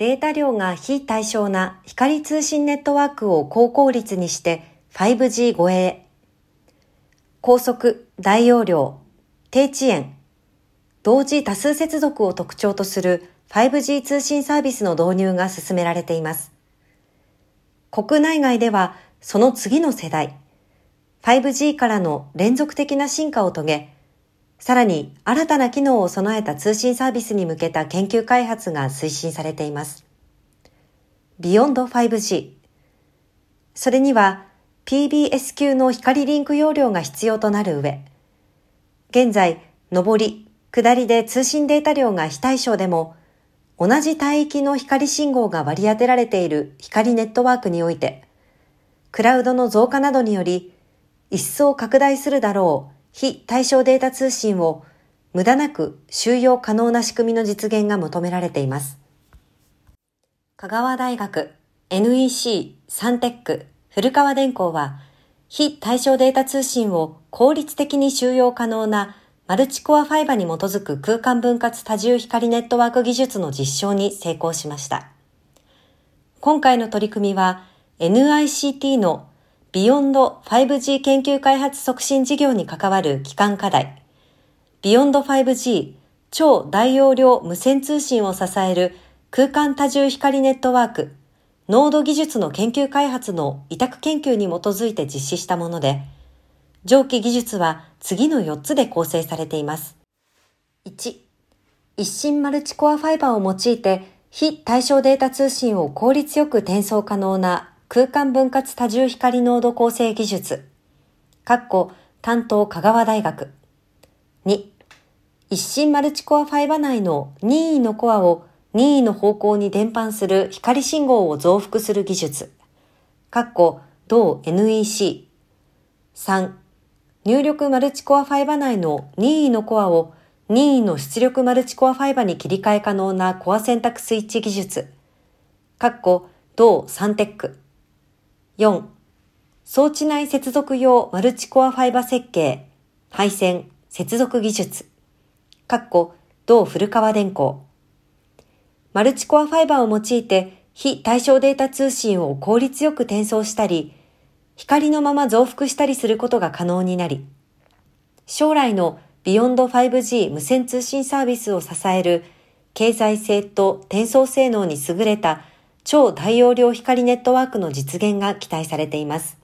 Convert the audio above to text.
データ量が非対称な光通信ネットワークを高効率にして 5G 護衛。高速、大容量、低遅延、同時多数接続を特徴とする 5G 通信サービスの導入が進められています。国内外ではその次の世代、5G からの連続的な進化を遂げ、さらに新たな機能を備えた通信サービスに向けた研究開発が推進されています。Beyond 5G。それには PBS 級の光リンク容量が必要となる上、現在、上り、下りで通信データ量が非対称でも、同じ帯域の光信号が割り当てられている光ネットワークにおいて、クラウドの増加などにより、一層拡大するだろう非対象データ通信を無駄なく収容可能な仕組みの実現が求められています。香川大学 NEC サンテック古河電工は非対称データ通信を効率的に収容可能なマルチコアファイバに基づく空間分割多重光ネットワーク技術の実証に成功しました。今回の取り組みは NICT のビヨンド 5G 研究開発促進事業に関わる基幹課題、ビヨンド 5G 超大容量無線通信を支える空間多重光ネットワーク、ノード技術の研究開発の委託研究に基づいて実施したもので、上記技術は次の4つで構成されています。1、一心マルチコアファイバーを用いて非対象データ通信を効率よく転送可能な空間分割多重光濃度構成技術、括弧担当香川大学。2、一心マルチコアファイバ内の任意のコアを任意の方向に伝播する光信号を増幅する技術、括弧同 NEC。3、入力マルチコアファイバ内の任意のコアを任意の出力マルチコアファイバに切り替え可能なコア選択スイッチ技術、括弧同サンテック。4、装置内接続用マルチコアファイバー設計、配線、接続技術、かっこ、同古河電工。マルチコアファイバーを用いて非対称データ通信を効率よく転送したり、光のまま増幅したりすることが可能になり、将来のビヨンド 5G 無線通信サービスを支える経済性と転送性能に優れた超大容量光ネットワークの実現が期待されています。